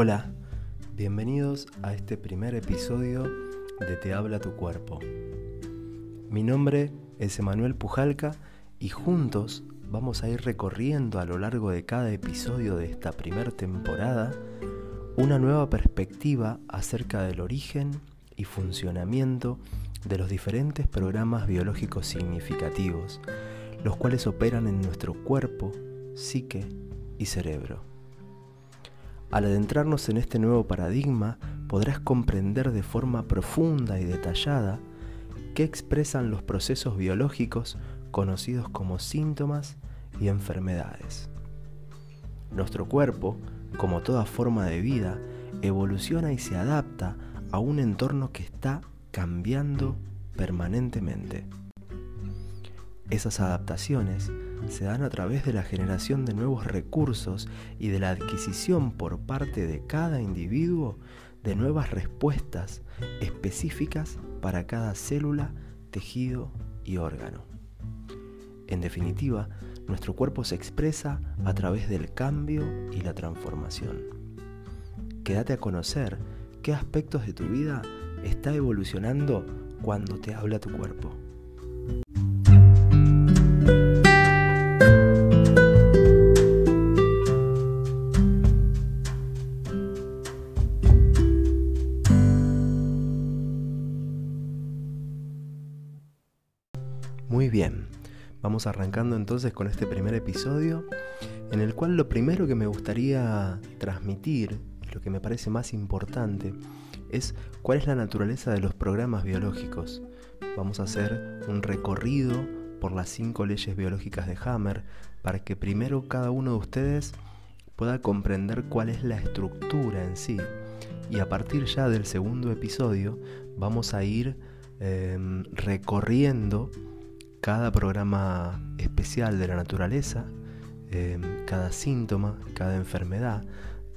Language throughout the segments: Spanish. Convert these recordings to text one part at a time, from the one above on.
Hola, bienvenidos a este primer episodio de Te habla tu cuerpo. Mi nombre es Emanuel Pujalca y juntos vamos a ir recorriendo a lo largo de cada episodio de esta primera temporada una nueva perspectiva acerca del origen y funcionamiento de los diferentes programas biológicos significativos, los cuales operan en nuestro cuerpo, psique y cerebro. Al adentrarnos en este nuevo paradigma, podrás comprender de forma profunda y detallada qué expresan los procesos biológicos conocidos como síntomas y enfermedades. Nuestro cuerpo, como toda forma de vida, evoluciona y se adapta a un entorno que está cambiando permanentemente. Esas adaptaciones se dan a través de la generación de nuevos recursos y de la adquisición por parte de cada individuo de nuevas respuestas específicas para cada célula, tejido y órgano. En definitiva, nuestro cuerpo se expresa a través del cambio y la transformación. Quédate a conocer qué aspectos de tu vida está evolucionando cuando te habla tu cuerpo. Arrancando entonces con este primer episodio en el cual lo primero que me gustaría transmitir lo que me parece más importante es cuál es la naturaleza de los programas biológicos. Vamos a hacer un recorrido por las cinco leyes biológicas de Hammer para que primero cada uno de ustedes pueda comprender cuál es la estructura en sí. Y a partir ya del segundo episodio vamos a ir em, recorriendo cada programa especial de la naturaleza, em, cada síntoma, cada enfermedad,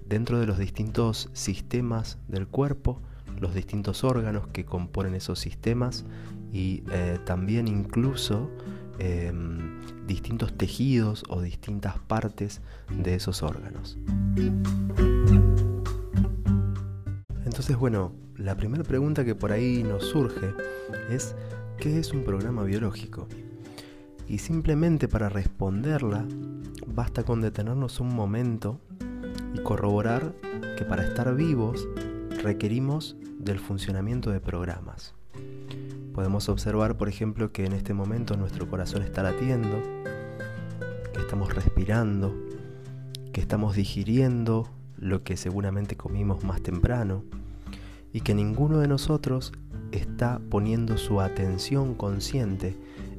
dentro de los distintos sistemas del cuerpo, los distintos órganos que componen esos sistemas y eh, también incluso em, distintos tejidos o distintas partes de esos órganos. Entonces, bueno, la primera pregunta que por ahí nos surge es, ¿qué es un programa biológico? Y simplemente para responderla, basta con detenernos un momento y corroborar que para estar vivos requerimos del funcionamiento de programas. Podemos observar, por ejemplo, que en este momento nuestro corazón está latiendo, que estamos respirando, que estamos digiriendo lo que seguramente comimos más temprano y que ninguno de nosotros está poniendo su atención consciente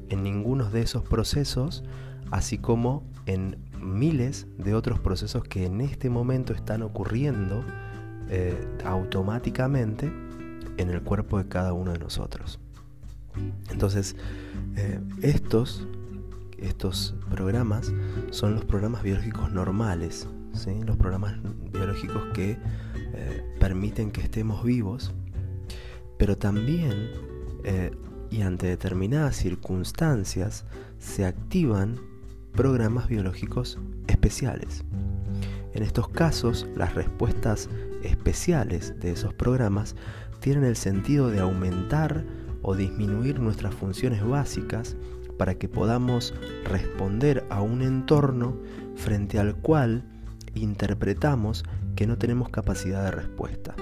en ninguno de esos procesos, así como en miles de otros procesos que en este momento están ocurriendo eh, automáticamente en el cuerpo de cada uno de nosotros. Entonces, eh, estos, estos programas son los programas biológicos normales, los programas biológicos que eh, permiten que estemos vivos, pero también y ante determinadas circunstancias se activan programas biológicos especiales. En estos casos, las respuestas especiales de esos programas tienen el sentido de aumentar o disminuir nuestras funciones básicas para que podamos responder a un entorno frente al cual interpretamos que no tenemos capacidad de respuesta.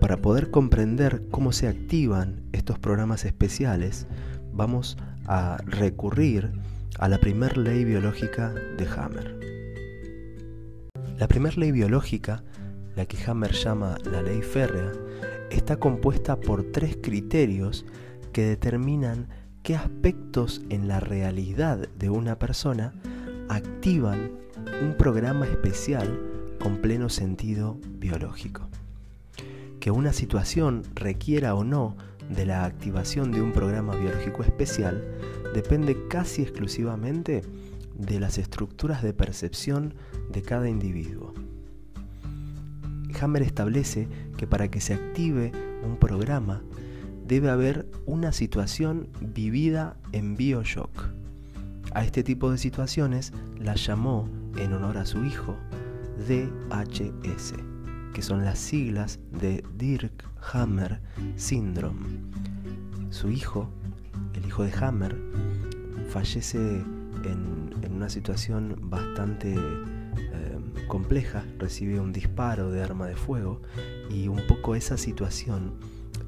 Para poder comprender cómo se activan estos programas especiales, vamos a recurrir a la primer ley biológica de Hammer. La primera ley biológica, la que Hammer llama la ley férrea, está compuesta por tres criterios que determinan qué aspectos en la realidad de una persona activan un programa especial con pleno sentido biológico. Que una situación requiera o no de la activación de un programa biológico especial depende casi exclusivamente de las estructuras de percepción de cada individuo. Hammer establece que para que se active un programa debe haber una situación vivida en bioshock. A este tipo de situaciones la llamó, en honor a su hijo, DHS, que son las siglas de Dirk Hammer Syndrome. Su hijo, el hijo de Hammer, fallece en, una situación bastante eh, compleja, recibe un disparo de arma de fuego y un poco esa situación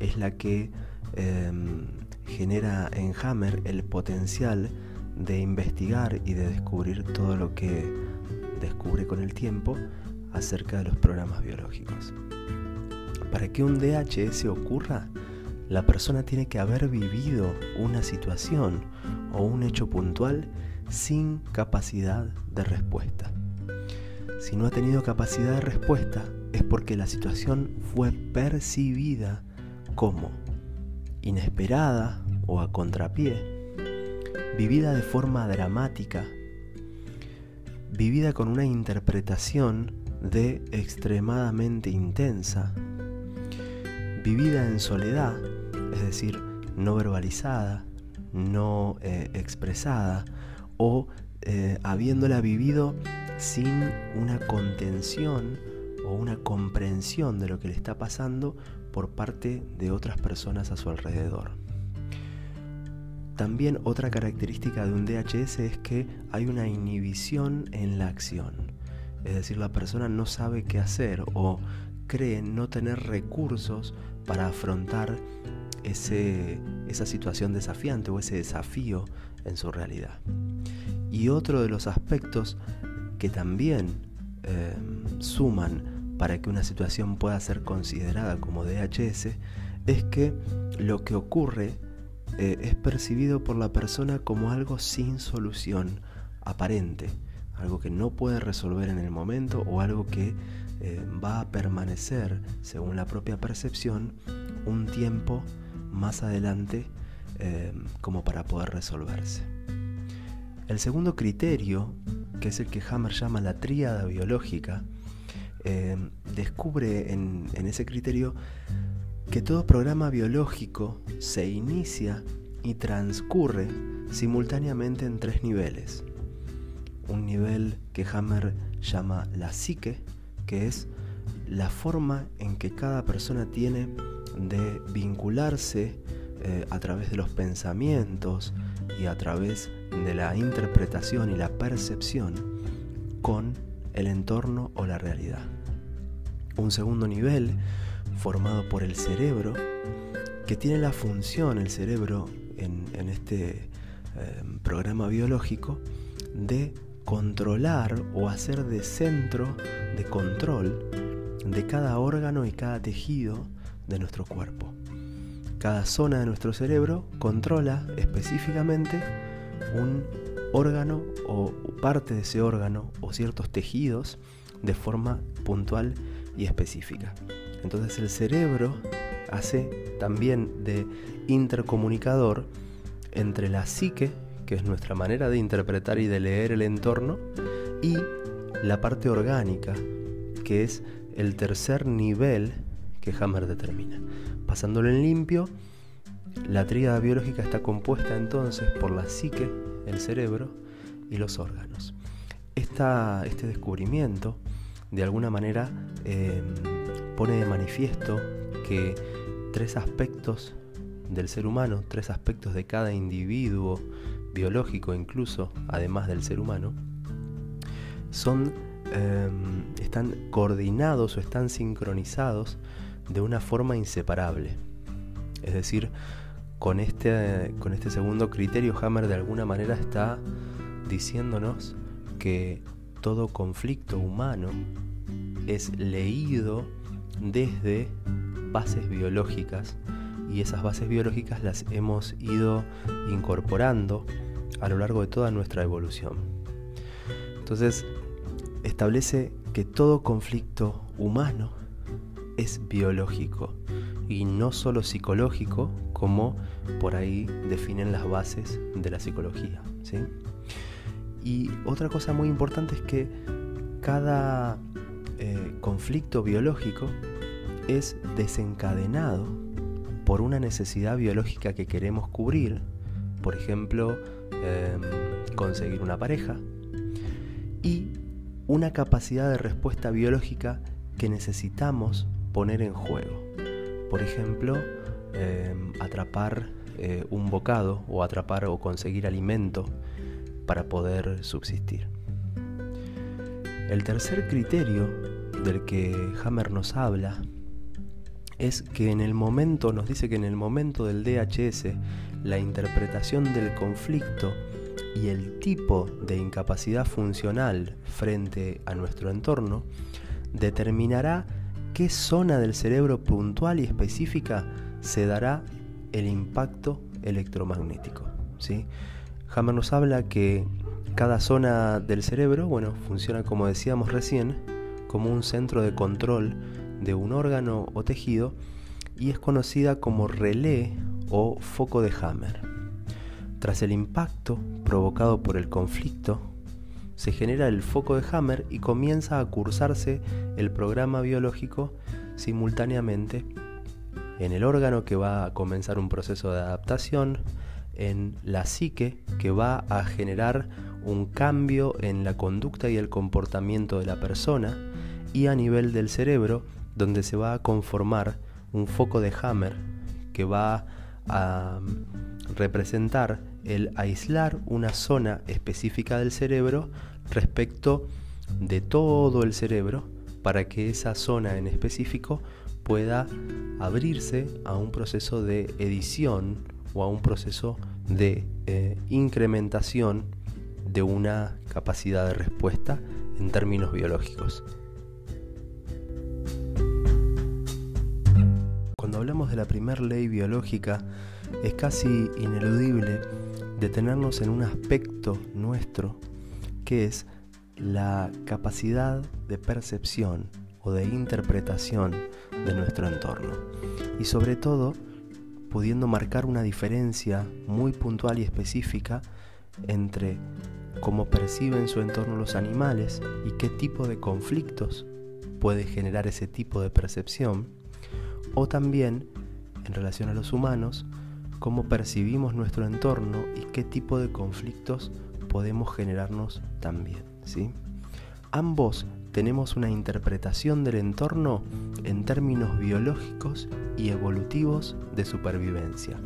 es la que em, genera en Hammer el potencial de investigar y de descubrir todo lo que descubre con el tiempo acerca de los programas biológicos. Para que un DHS ocurra, la persona tiene que haber vivido una situación o un hecho puntual sin capacidad de respuesta. Si no ha tenido capacidad de respuesta es porque la situación fue percibida como inesperada o a contrapié, vivida de forma dramática, vivida con una interpretación de extremadamente intensa, vivida en soledad, es decir, no verbalizada, no eh, expresada, o eh, habiéndola vivido sin una contención o una comprensión de lo que le está pasando por parte de otras personas a su alrededor. También otra característica de un DHS es que hay una inhibición en la acción. Es decir, la persona no sabe qué hacer o cree no tener recursos para afrontar ese, esa situación desafiante o ese desafío en su realidad. Y otro de los aspectos que también eh, suman para que una situación pueda ser considerada como DHS es que lo que ocurre eh, es percibido por la persona como algo sin solución aparente, algo que no puede resolver en el momento o algo que eh, va a permanecer, según la propia percepción, un tiempo más adelante eh, como para poder resolverse. El segundo criterio, que es el que Hammer llama la tríada biológica, descubre en, ese criterio que todo programa biológico se inicia y transcurre simultáneamente en tres niveles. Un nivel que Hammer llama la psique, que es la forma en que cada persona tiene de vincularse eh, a través de los pensamientos y a través de la interpretación y la percepción con el entorno o la realidad un segundo nivel formado por el cerebro, que tiene la función, el cerebro, en, este em, programa biológico, de controlar o hacer de centro de control de cada órgano y cada tejido de nuestro cuerpo. Cada zona de nuestro cerebro controla específicamente un órgano o parte de ese órgano o ciertos tejidos de forma puntual y específica. Entonces el cerebro hace también de intercomunicador entre la psique, que es nuestra manera de interpretar y de leer el entorno, y la parte orgánica, que es el tercer nivel que Hammer determina. Pasándolo en limpio, la tríada biológica está compuesta entonces por la psique, el cerebro y los órganos. este descubrimiento de alguna manera em, pone de manifiesto que tres aspectos del ser humano, tres aspectos de cada individuo biológico incluso, además del ser humano, son, em, están coordinados o están sincronizados de una forma inseparable. Es decir, con este, con este segundo criterio, Hammer de alguna manera está diciéndonos que todo conflicto humano es leído desde bases biológicas y esas bases biológicas las hemos ido incorporando a lo largo de toda nuestra evolución. Entonces, establece que todo conflicto humano es biológico y no solo psicológico como por ahí definen las bases de la psicología. ¿sí? Y otra cosa muy importante es que cada eh, conflicto biológico es desencadenado por una necesidad biológica que queremos cubrir, por ejemplo, em, conseguir una pareja, y una capacidad de respuesta biológica que necesitamos poner en juego. Por ejemplo, em, atrapar eh, un bocado o atrapar o conseguir alimento para poder subsistir. El tercer criterio del que Hammer nos habla es que en el momento, nos dice que en el momento del DHS, la interpretación del conflicto y el tipo de incapacidad funcional frente a nuestro entorno determinará qué zona del cerebro puntual y específica se dará el impacto electromagnético. ¿sí? Hammer nos habla que cada zona del cerebro, bueno, funciona como decíamos recién, como un centro de control de un órgano o tejido y es conocida como relé o foco de Hammer. Tras el impacto provocado por el conflicto, se genera el foco de Hammer y comienza a cursarse el programa biológico simultáneamente en el órgano que va a comenzar un proceso de adaptación, en la psique que va a generar un cambio en la conducta y el comportamiento de la persona y a nivel del cerebro donde se va a conformar un foco de Hammer que va a mm, representar el aislar una zona específica del cerebro respecto de todo el cerebro para que esa zona en específico pueda abrirse a un proceso de edición o a un proceso de eh, incrementación de una capacidad de respuesta en términos biológicos. Cuando hablamos de la primera ley biológica, es casi ineludible detenernos en un aspecto nuestro que es la capacidad de percepción o de interpretación de nuestro entorno. Y sobre todo, pudiendo marcar una diferencia muy puntual y específica entre cómo perciben su entorno los animales y qué tipo de conflictos puede generar ese tipo de percepción, o también, en relación a los humanos, cómo percibimos nuestro entorno y qué tipo de conflictos podemos generarnos también. ¿sí? Ambos tenemos una interpretación del entorno en términos biológicos y evolutivos de supervivencia.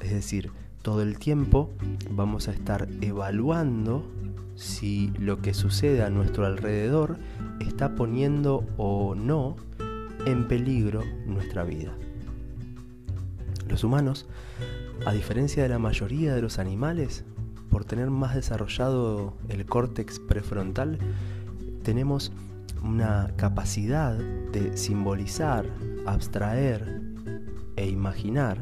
Es decir, todo el tiempo vamos a estar evaluando si lo que sucede a nuestro alrededor está poniendo o no en peligro nuestra vida. Los humanos, a diferencia de la mayoría de los animales, por tener más desarrollado el córtex prefrontal, tenemos una capacidad de simbolizar, abstraer e imaginar.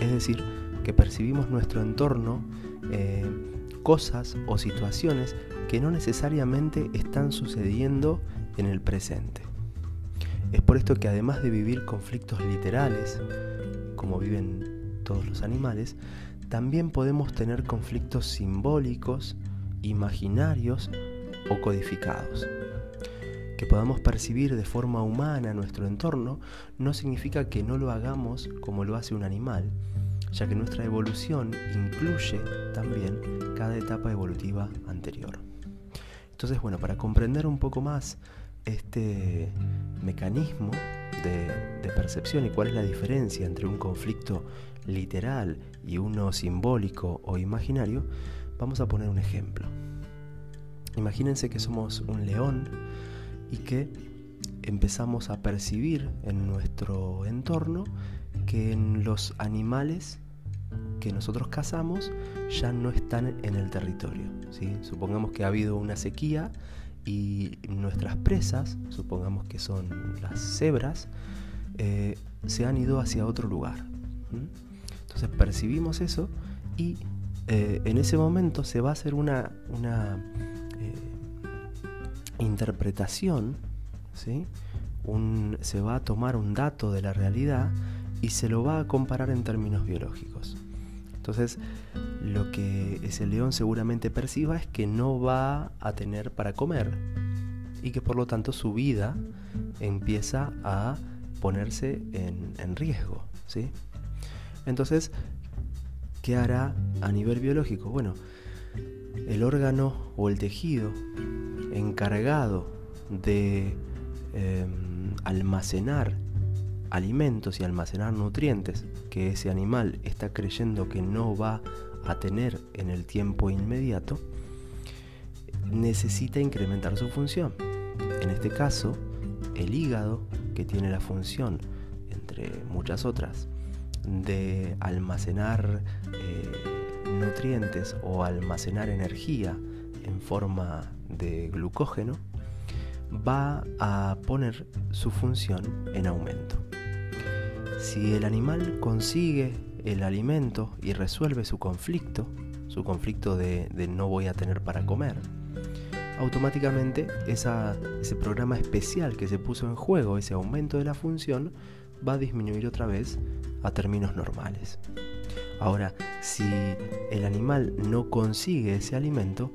Es decir, que percibimos nuestro entorno, eh, cosas o situaciones que no necesariamente están sucediendo en el presente. Es por esto que además de vivir conflictos literales, como viven todos los animales, también podemos tener conflictos simbólicos, imaginarios o codificados. Que podamos percibir de forma humana nuestro entorno no significa que no lo hagamos como lo hace un animal, ya que nuestra evolución incluye también cada etapa evolutiva anterior. Entonces, bueno, para comprender un poco más este mecanismo de, percepción y cuál es la diferencia entre un conflicto literal y uno simbólico o imaginario, vamos a poner un ejemplo. Imagínense que somos un león y que empezamos a percibir en nuestro entorno que en los animales que nosotros cazamos ya no están en el territorio. Supongamos que ha habido una sequía y nuestras presas, supongamos que son las cebras, eh, se han ido hacia otro lugar. Entonces percibimos eso y eh, en ese momento se va a hacer una, una eh, interpretación, ¿sí? se va a tomar un dato de la realidad y se lo va a comparar en términos biológicos. Entonces, lo que ese león seguramente perciba es que no va a tener para comer y que por lo tanto su vida empieza a ponerse en, riesgo. ¿sí? Entonces, ¿qué hará a nivel biológico? Bueno, el órgano o el tejido encargado de em, almacenar alimentos y almacenar nutrientes que ese animal está creyendo que no va a tener en el tiempo inmediato, necesita incrementar su función. En este caso, el hígado, que tiene la función, entre muchas otras, de almacenar eh, nutrientes o almacenar energía en forma de glucógeno, va a poner su función en aumento. Si el animal consigue el alimento y resuelve su conflicto, su conflicto de, no voy a tener para comer, automáticamente ese programa especial que se puso en juego, ese aumento de la función, va a disminuir otra vez a términos normales. Ahora, si el animal no consigue ese alimento,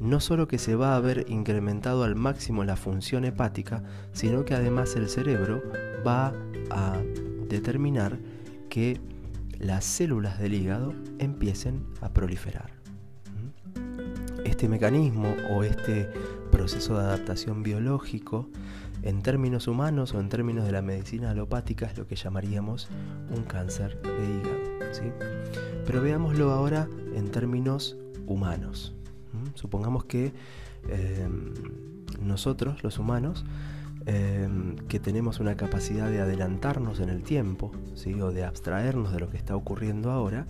no solo que se va a haber incrementado al máximo la función hepática, sino que además el cerebro va a determinar que las células del hígado empiecen a proliferar. Este mecanismo o este proceso de adaptación biológico en términos humanos o en términos de la medicina alopática es lo que llamaríamos un cáncer de hígado. Pero veámoslo ahora en términos humanos. Supongamos que em, nosotros, los humanos, em, que tenemos una capacidad de adelantarnos en el tiempo, o de abstraernos de lo que está ocurriendo ahora,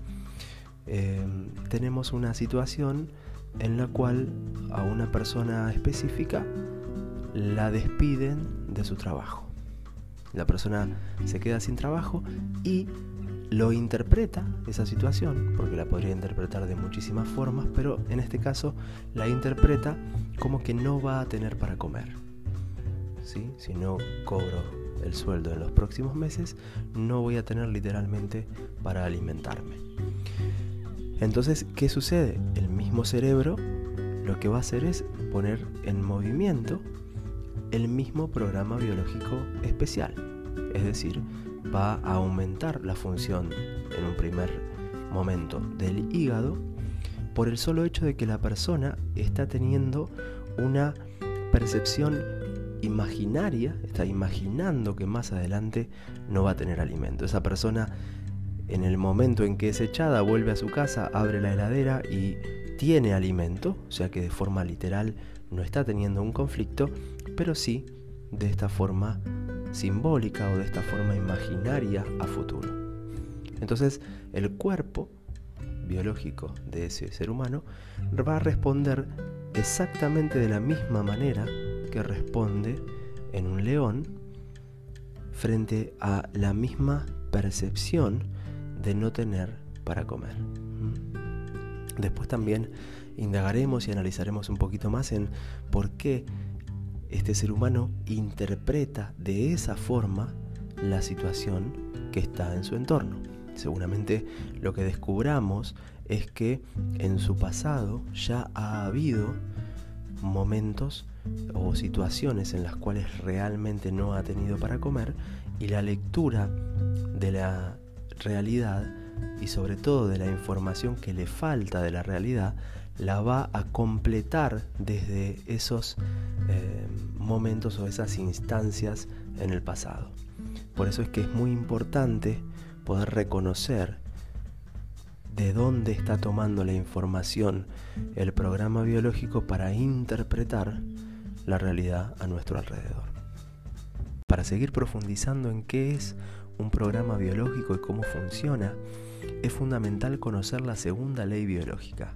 em, tenemos una situación en la cual a una persona específica la despiden de su trabajo. La persona se queda sin trabajo y lo interpreta esa situación, porque la podría interpretar de muchísimas formas, pero en este caso la interpreta como que no va a tener para comer. Si no cobro el sueldo en los próximos meses, no voy a tener literalmente para alimentarme. Entonces, ¿qué sucede? El mismo cerebro lo que va a hacer es poner en movimiento el mismo programa biológico especial. Es decir, va a aumentar la función en un primer momento del hígado por el solo hecho de que la persona está teniendo una percepción imaginaria, está imaginando que más adelante no va a tener alimento. Esa persona en el momento en que es echada vuelve a su casa, abre la heladera y tiene alimento, o sea que de forma literal no está teniendo un conflicto, pero sí de esta forma simbólica o de esta forma imaginaria a futuro. Entonces, el cuerpo biológico de ese ser humano va a responder exactamente de la misma manera que responde en un león frente a la misma percepción de no tener para comer. ¿Mm? Después también indagaremos y analizaremos un poquito más en por qué este ser humano interpreta de esa forma la situación que está en su entorno. Seguramente lo que descubramos es que en su pasado ya ha habido momentos o situaciones en las cuales realmente no ha tenido para comer y la lectura de la realidad y sobre todo de la información que le falta de la realidad la va a completar desde esos eh, momentos o esas instancias en el pasado. Por eso es que es muy importante poder reconocer de dónde está tomando la información el programa biológico para interpretar la realidad a nuestro alrededor. Para seguir profundizando en qué es un programa biológico y cómo funciona, es fundamental conocer la segunda ley biológica,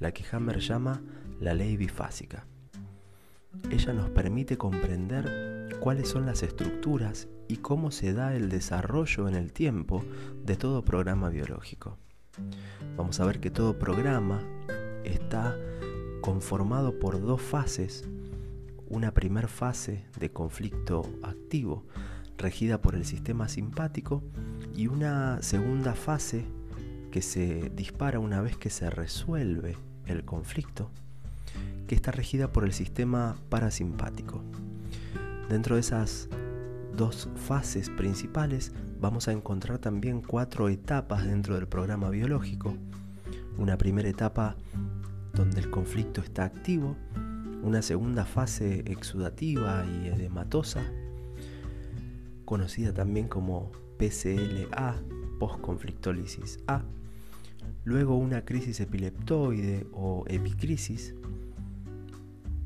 la que Hammer llama la ley bifásica. Ella nos permite comprender cuáles son las estructuras y cómo se da el desarrollo en el tiempo de todo programa biológico. Vamos a ver que todo programa está conformado por dos fases. Una primera fase de conflicto activo, regida por el sistema simpático, y una segunda fase que se dispara una vez que se resuelve el conflicto, que está regida por el sistema parasimpático. Dentro de esas dos fases principales vamos a encontrar también cuatro etapas dentro del programa biológico. Una primera etapa donde el conflicto está activo, una segunda fase exudativa y edematosa, conocida también como PCLA, postconflictólisis A, luego una crisis epileptoide o epicrisis,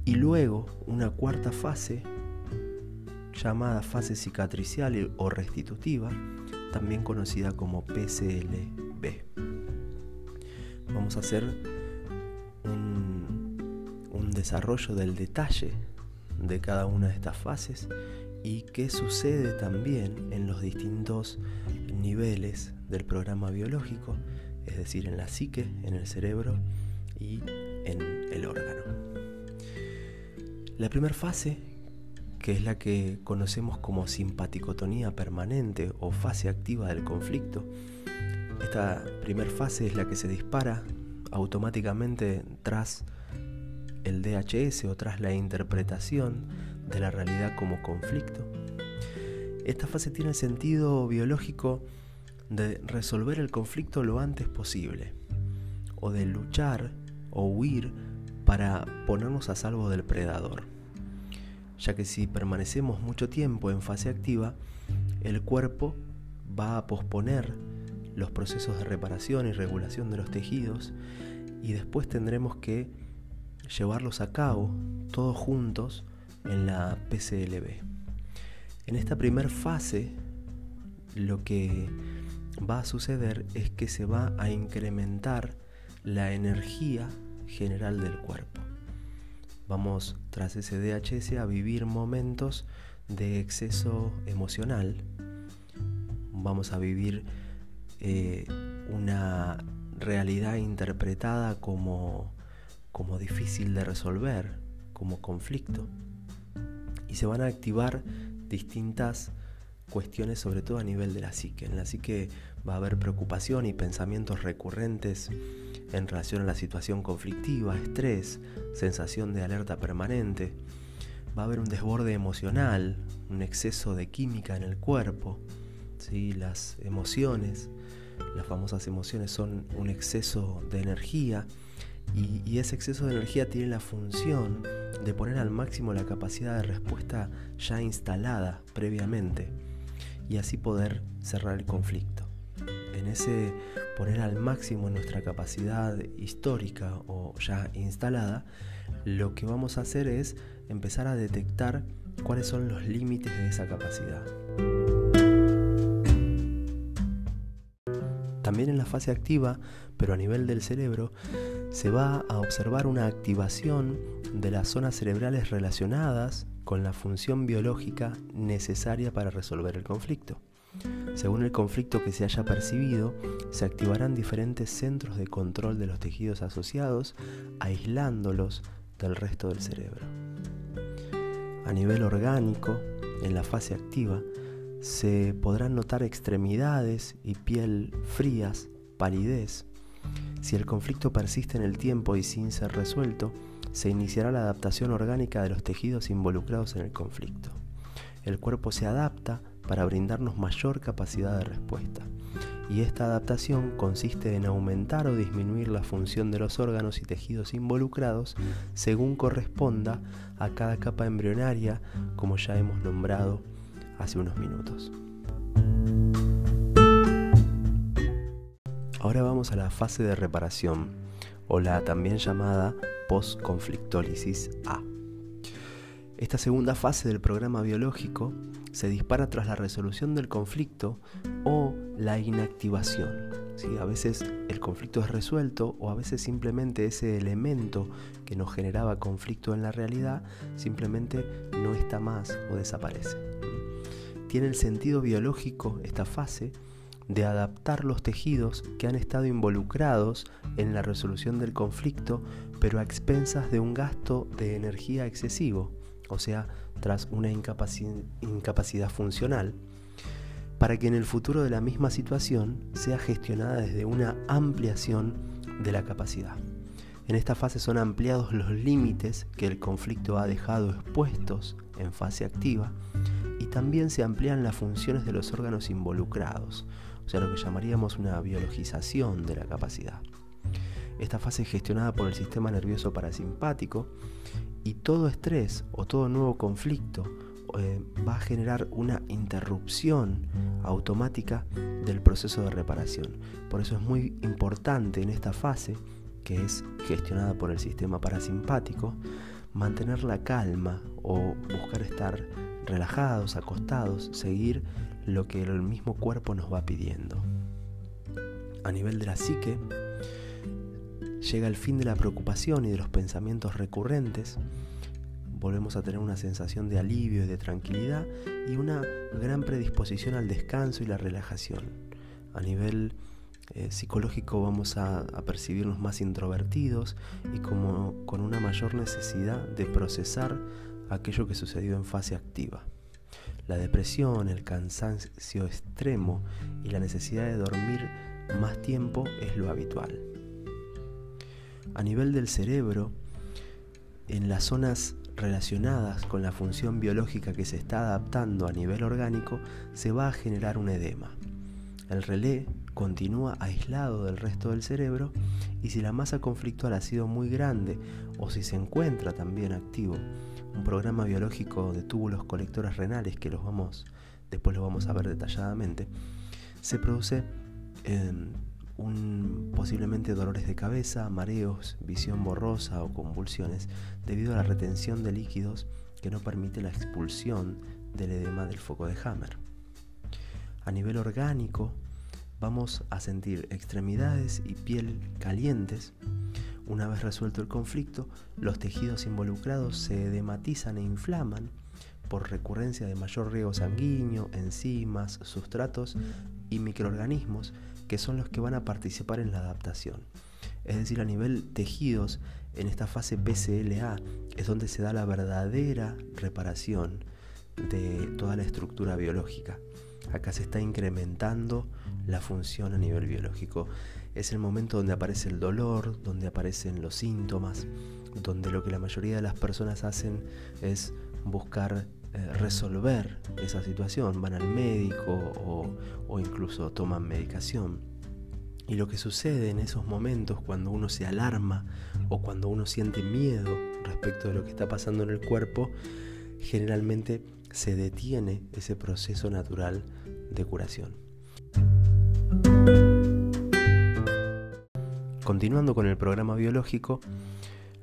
y luego una cuarta fase llamada fase cicatricial o restitutiva, también conocida como PCLB. Vamos a hacer un, desarrollo del detalle de cada una de estas fases y qué sucede también en los distintos niveles del programa biológico, es decir, en la psique, en el cerebro y en el órgano. La primera fase, que es la que conocemos como simpaticotonía permanente o fase activa del conflicto, esta primera fase es la que se dispara automáticamente tras el DHS o tras la interpretación de la realidad como conflicto. Esta fase tiene el sentido biológico de resolver el conflicto lo antes posible, o de luchar o huir para ponernos a salvo del predador, ya que si permanecemos mucho tiempo en fase activa, el cuerpo va a posponer los procesos de reparación y regulación de los tejidos y después tendremos que llevarlos a cabo todos juntos en la PCLB. En esta primera fase lo que va a suceder es que se va a incrementar la energía general del cuerpo. Vamos tras ese DHS a vivir momentos de exceso emocional. Vamos a vivir eh, una realidad interpretada como, como difícil de resolver, como conflicto. Y se van a activar distintas cuestiones, sobre todo a nivel de la psique. En la psique va a haber preocupación y pensamientos recurrentes en relación a la situación conflictiva, estrés, sensación de alerta permanente. Va a haber un desborde emocional, un exceso de química en el cuerpo. ¿sí? Las emociones, las famosas emociones son un exceso de energía y, y, ese exceso de energía tiene la función de poner al máximo la capacidad de respuesta ya instalada previamente y así poder cerrar el conflicto. En ese poner al máximo nuestra capacidad histórica o ya instalada, lo que vamos a hacer es empezar a detectar cuáles son los límites de esa capacidad. También en la fase activa, pero a nivel del cerebro, se va a observar una activación de las zonas cerebrales relacionadas con la función biológica necesaria para resolver el conflicto. Según el conflicto que se haya percibido, se activarán diferentes centros de control de los tejidos asociados, aislándolos del resto del cerebro. A nivel orgánico, en la fase activa, se podrán notar extremidades y piel frías, palidez. Si el conflicto persiste en el tiempo y sin ser resuelto, se iniciará la adaptación orgánica de los tejidos involucrados en el conflicto. El cuerpo se adapta para brindarnos mayor capacidad de respuesta. Y esta adaptación consiste en aumentar o disminuir la función de los órganos y tejidos involucrados según corresponda a cada capa embrionaria, como ya hemos nombrado hace unos minutos. Ahora vamos a la fase de reparación, o la también llamada postconflictólisis A. Esta segunda fase del programa biológico se dispara tras la resolución del conflicto o la inactivación. A veces el conflicto es resuelto o a veces simplemente ese elemento que nos generaba conflicto en la realidad simplemente no está más o desaparece. Tiene el sentido biológico esta fase de adaptar los tejidos que han estado involucrados en la resolución del conflicto, pero a expensas de un gasto de energía excesivo, o sea, tras una incapacidad funcional, para que en el futuro de la misma situación sea gestionada desde una ampliación de la capacidad. En esta fase son ampliados los límites que el conflicto ha dejado expuestos en fase activa y también se amplían las funciones de los órganos involucrados, o sea, lo que llamaríamos una biologización de la capacidad. Esta fase es gestionada por el sistema nervioso parasimpático y todo estrés o todo nuevo conflicto eh, va a generar una interrupción automática del proceso de reparación. Por eso es muy importante en esta fase, que es gestionada por el sistema parasimpático, mantener la calma o buscar estar relajados, acostados, seguir lo que el mismo cuerpo nos va pidiendo. A nivel de la psique, llega el fin de la preocupación y de los pensamientos recurrentes, volvemos a tener una sensación de alivio y de tranquilidad y una gran predisposición al descanso y la relajación. A nivel eh, psicológico vamos a, a, percibirnos más introvertidos y como con una mayor necesidad de procesar aquello que sucedió en fase activa. La depresión, el cansancio extremo y la necesidad de dormir más tiempo es lo habitual. A nivel del cerebro, en las zonas relacionadas con la función biológica que se está adaptando a nivel orgánico, se va a generar un edema. El relé continúa aislado del resto del cerebro y si la masa conflictual ha sido muy grande o si se encuentra también activo un programa biológico de túbulos colectores renales que los vamos después lo vamos a ver detalladamente, se produce un, posiblemente dolores de cabeza, mareos, visión borrosa o convulsiones debido a la retención de líquidos que no permite la expulsión del edema del foco de Hammer. A nivel orgánico, vamos a sentir extremidades y piel calientes. Una vez resuelto el conflicto, los tejidos involucrados se edematizan e inflaman por recurrencia de mayor riego sanguíneo, enzimas, sustratos y microorganismos que son los que van a participar en la adaptación. Es decir, a nivel tejidos, en esta fase PCLA es donde se da la verdadera reparación de toda la estructura biológica. Acá se está incrementando la función a nivel biológico. Es el momento donde aparece el dolor, donde aparecen los síntomas, donde lo que la mayoría de las personas hacen es buscar resolver esa situación, van al médico o, o incluso toman medicación. Y lo que sucede en esos momentos cuando uno se alarma o cuando uno siente miedo respecto de lo que está pasando en el cuerpo, generalmente se detiene ese proceso natural de curación. Continuando con el programa biológico,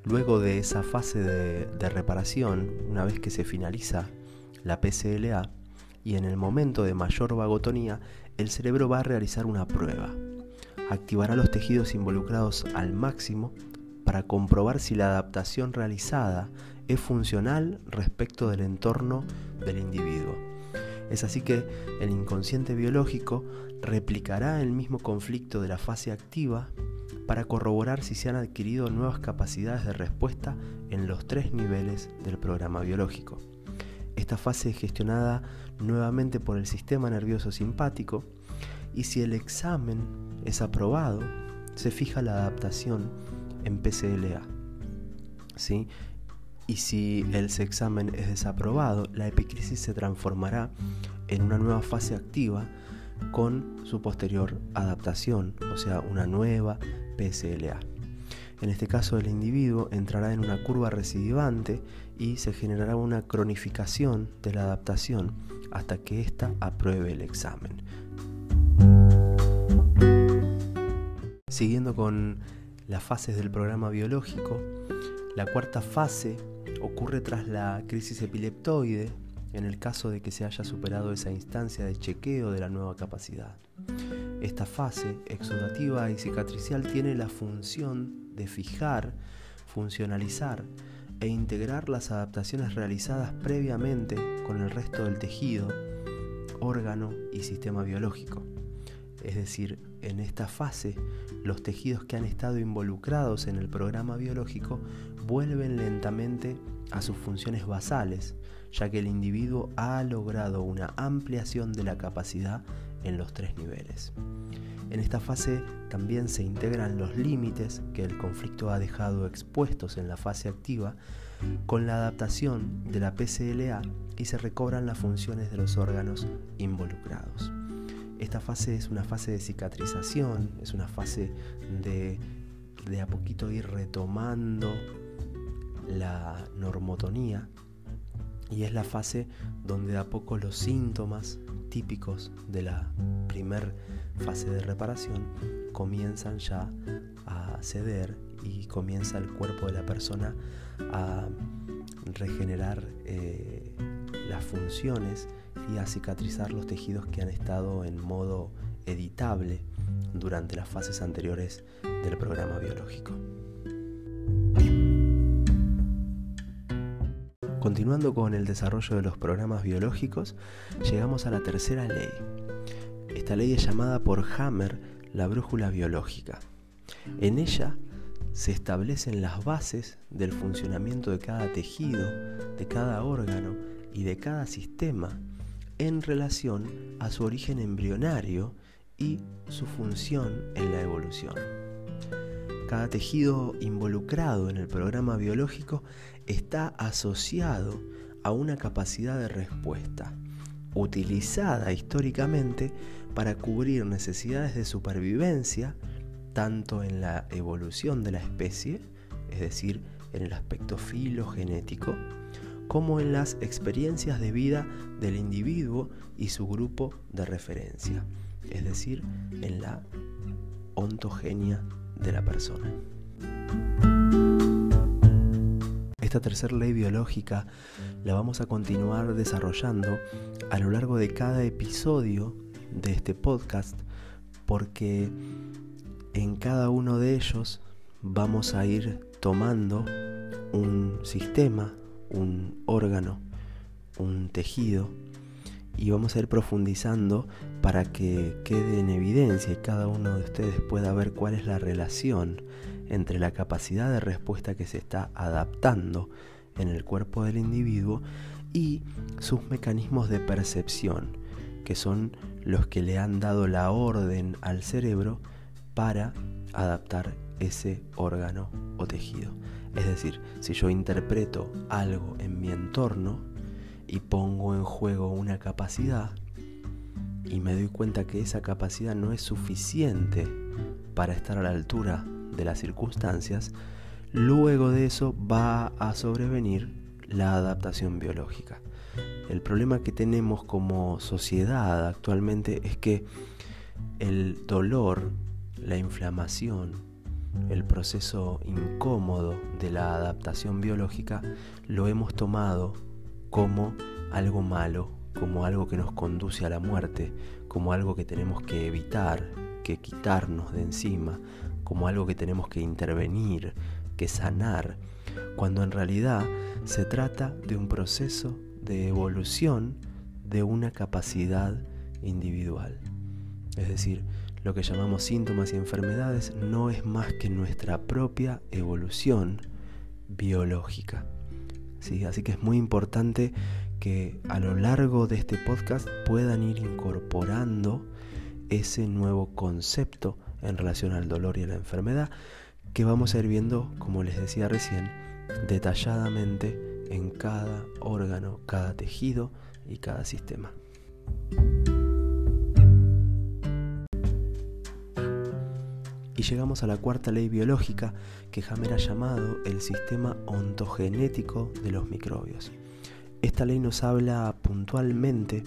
luego de esa fase de, reparación, una vez que se finaliza la PCLA y en el momento de mayor vagotonía, el cerebro va a realizar una prueba. Activará los tejidos involucrados al máximo para comprobar si la adaptación realizada es funcional respecto del entorno del individuo. Es así que el inconsciente biológico replicará el mismo conflicto de la fase activa para corroborar si se han adquirido nuevas capacidades de respuesta en los tres niveles del programa biológico. Esta fase es gestionada nuevamente por el sistema nervioso simpático y si el examen es aprobado, se fija la adaptación en PCLA. ¿sí? Y si el examen es desaprobado, la epicrisis se transformará en una nueva fase activa con su posterior adaptación, o sea, una nueva PSLA. En este caso el individuo entrará en una curva recidivante y se generará una cronificación de la adaptación hasta que ésta apruebe el examen. Siguiendo con las fases del programa biológico, la cuarta fase ocurre tras la crisis epileptoide en el caso de que se haya superado esa instancia de chequeo de la nueva capacidad. Esta fase exudativa y cicatricial tiene la función de fijar, funcionalizar e integrar las adaptaciones realizadas previamente con el resto del tejido, órgano y sistema biológico. Es decir, en esta fase, los tejidos que han estado involucrados en el programa biológico vuelven lentamente a sus funciones basales, ya que el individuo ha logrado una ampliación de la capacidad en los tres niveles. En esta fase también se integran los límites que el conflicto ha dejado expuestos en la fase activa con la adaptación de la PCLA y se recobran las funciones de los órganos involucrados. Esta fase es una fase de cicatrización, es una fase de de a poquito ir retomando la normotonía y es la fase donde de a poco los síntomas típicos de la primer fase de reparación comienzan ya a ceder y comienza el cuerpo de la persona a regenerar eh, las funciones y a cicatrizar los tejidos que han estado en modo editable durante las fases anteriores del programa biológico. Continuando con el desarrollo de los programas biológicos, llegamos a la tercera ley. Esta ley es llamada por Hammer la brújula biológica. En ella se establecen las bases del funcionamiento de cada tejido, de cada órgano y de cada sistema en relación a su origen embrionario y su función en la evolución. Cada tejido involucrado en el programa biológico está asociado a una capacidad de respuesta, utilizada históricamente para cubrir necesidades de supervivencia, tanto en la evolución de la especie, es decir, en el aspecto filogenético, como en las experiencias de vida del individuo y su grupo de referencia, es decir, en la ontogenia de la persona. Esta tercera ley biológica la vamos a continuar desarrollando a lo largo de cada episodio de este podcast porque en cada uno de ellos vamos a ir tomando un sistema, un órgano, un tejido y vamos a ir profundizando para que quede en evidencia y cada uno de ustedes pueda ver cuál es la relación entre la capacidad de respuesta que se está adaptando en el cuerpo del individuo y sus mecanismos de percepción, que son los que le han dado la orden al cerebro para adaptar ese órgano o tejido. Es decir, si yo interpreto algo en mi entorno y pongo en juego una capacidad y me doy cuenta que esa capacidad no es suficiente para estar a la altura de las circunstancias, luego de eso va a sobrevenir la adaptación biológica. El problema que tenemos como sociedad actualmente es que el dolor, la inflamación, el proceso incómodo de la adaptación biológica lo hemos tomado como algo malo, como algo que nos conduce a la muerte, como algo que tenemos que evitar, que quitarnos de encima, como algo que tenemos que intervenir, que sanar, cuando en realidad se trata de un proceso de evolución de una capacidad individual. Es decir, lo que llamamos síntomas y enfermedades no es más que nuestra propia evolución biológica. ¿Sí? Así que es muy importante que a lo largo de este podcast puedan ir incorporando ese nuevo concepto en relación al dolor y a la enfermedad que vamos a ir viendo, como les decía recién, detalladamente en cada órgano, cada tejido y cada sistema. Y llegamos a la cuarta ley biológica que Hammer ha llamado el sistema ontogenético de los microbios. Esta ley nos habla puntualmente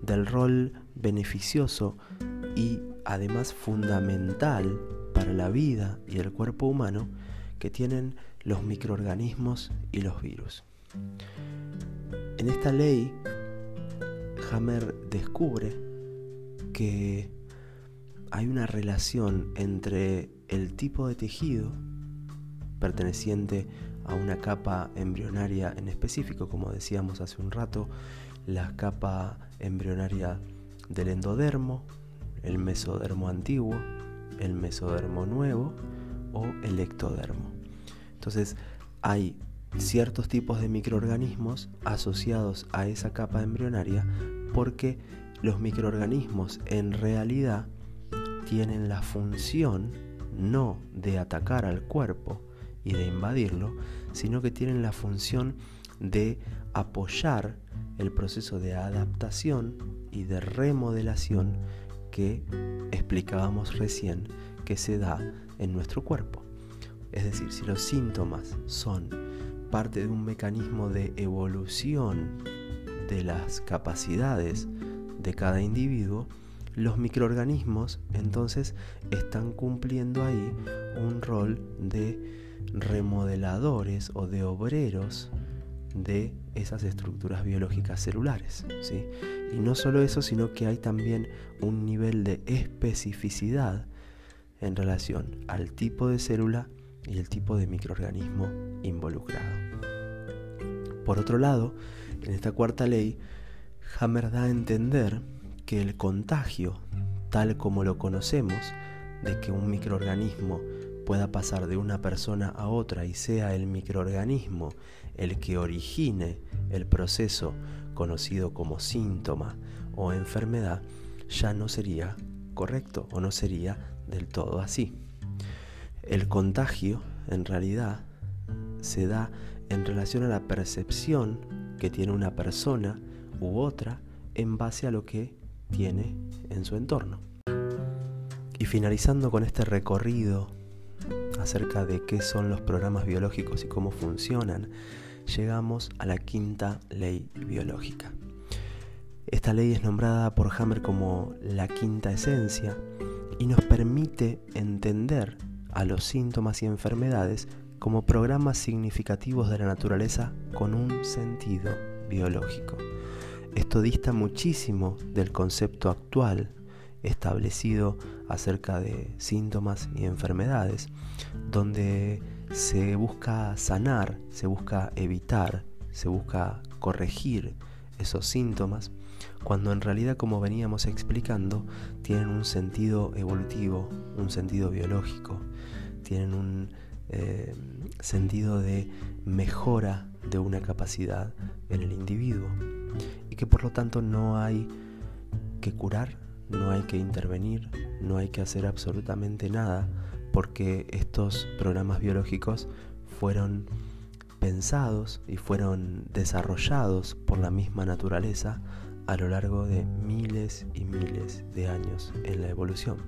del rol beneficioso y además fundamental para la vida y el cuerpo humano que tienen los microorganismos y los virus. En esta ley, Hammer descubre que hay una relación entre el tipo de tejido perteneciente a una capa embrionaria en específico, como decíamos hace un rato, la capa embrionaria del endodermo, el mesodermo antiguo, el mesodermo nuevo o el ectodermo. Entonces hay ciertos tipos de microorganismos asociados a esa capa embrionaria porque los microorganismos en realidad tienen la función no de atacar al cuerpo y de invadirlo, sino que tienen la función de apoyar el proceso de adaptación y de remodelación que explicábamos recién que se da en nuestro cuerpo. Es decir, si los síntomas son parte de un mecanismo de evolución de las capacidades de cada individuo, los microorganismos entonces están cumpliendo ahí un rol de remodeladores o de obreros de esas estructuras biológicas celulares. ¿sí? Y no solo eso, sino que hay también un nivel de especificidad en relación al tipo de célula y el tipo de microorganismo involucrado. Por otro lado, en esta cuarta ley, Hammer da a entender que el contagio, tal como lo conocemos, de que un microorganismo pueda pasar de una persona a otra y sea el microorganismo el que origine el proceso conocido como síntoma o enfermedad, ya no sería correcto o no sería del todo así. El contagio, en realidad, se da en relación a la percepción que tiene una persona u otra en base a lo que tiene en su entorno. Y finalizando con este recorrido acerca de qué son los programas biológicos y cómo funcionan, llegamos a la quinta ley biológica. Esta ley es nombrada por Hammer como la quinta esencia y nos permite entender a los síntomas y enfermedades como programas significativos de la naturaleza con un sentido biológico. Esto dista muchísimo del concepto actual establecido acerca de síntomas y enfermedades, donde se busca sanar, se busca evitar, se busca corregir esos síntomas, cuando en realidad, como veníamos explicando, tienen un sentido evolutivo, un sentido biológico, tienen un eh, sentido de mejora de una capacidad en el individuo y que por lo tanto no hay que curar no hay que intervenir, no hay que hacer absolutamente nada, porque estos programas biológicos fueron pensados y fueron desarrollados por la misma naturaleza a lo largo de miles y miles de años en la evolución.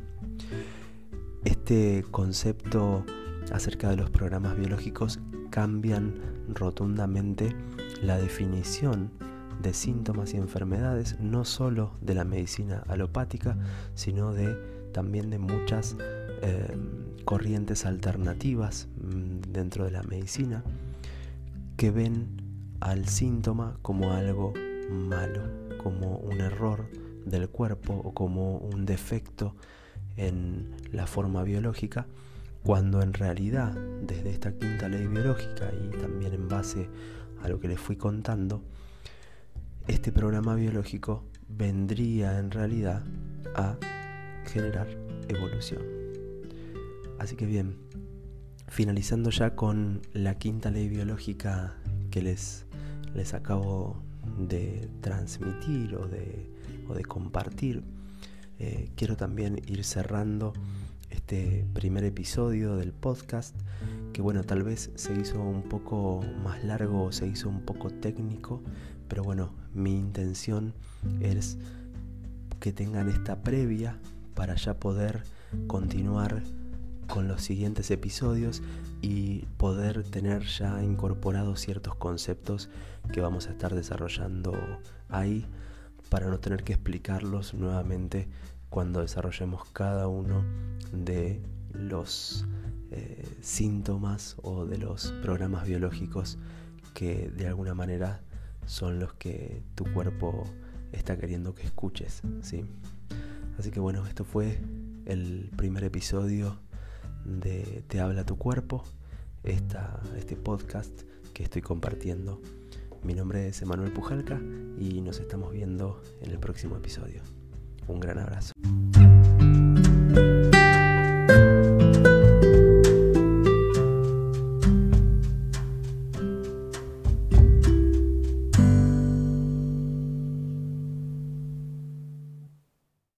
Este concepto acerca de los programas biológicos cambian rotundamente la definición de síntomas y enfermedades, no solo de la medicina alopática, sino de también de muchas eh, corrientes alternativas mm, dentro de la medicina que ven al síntoma como algo malo, como un error del cuerpo o como un defecto en la forma biológica, cuando en realidad desde esta quinta ley biológica y también en base a lo que les fui contando, este programa biológico vendría en realidad a generar evolución. Así que bien, finalizando ya con la quinta ley biológica que les, les acabo de transmitir o de, o de compartir, eh, quiero también ir cerrando este primer episodio del podcast que bueno tal vez se hizo un poco más largo o se hizo un poco técnico pero bueno, mi intención es que tengan esta previa para ya poder continuar con los siguientes episodios y poder tener ya incorporados ciertos conceptos que vamos a estar desarrollando ahí para no tener que explicarlos nuevamente cuando desarrollemos cada uno de los eh, síntomas o de los programas biológicos que de alguna manera son los que tu cuerpo está queriendo que escuches, ¿sí? Así que bueno, esto fue el primer episodio de Te habla tu cuerpo, esta, este podcast que estoy compartiendo. Mi nombre es Emanuel Pujalca y nos estamos viendo en el próximo episodio. Un gran abrazo.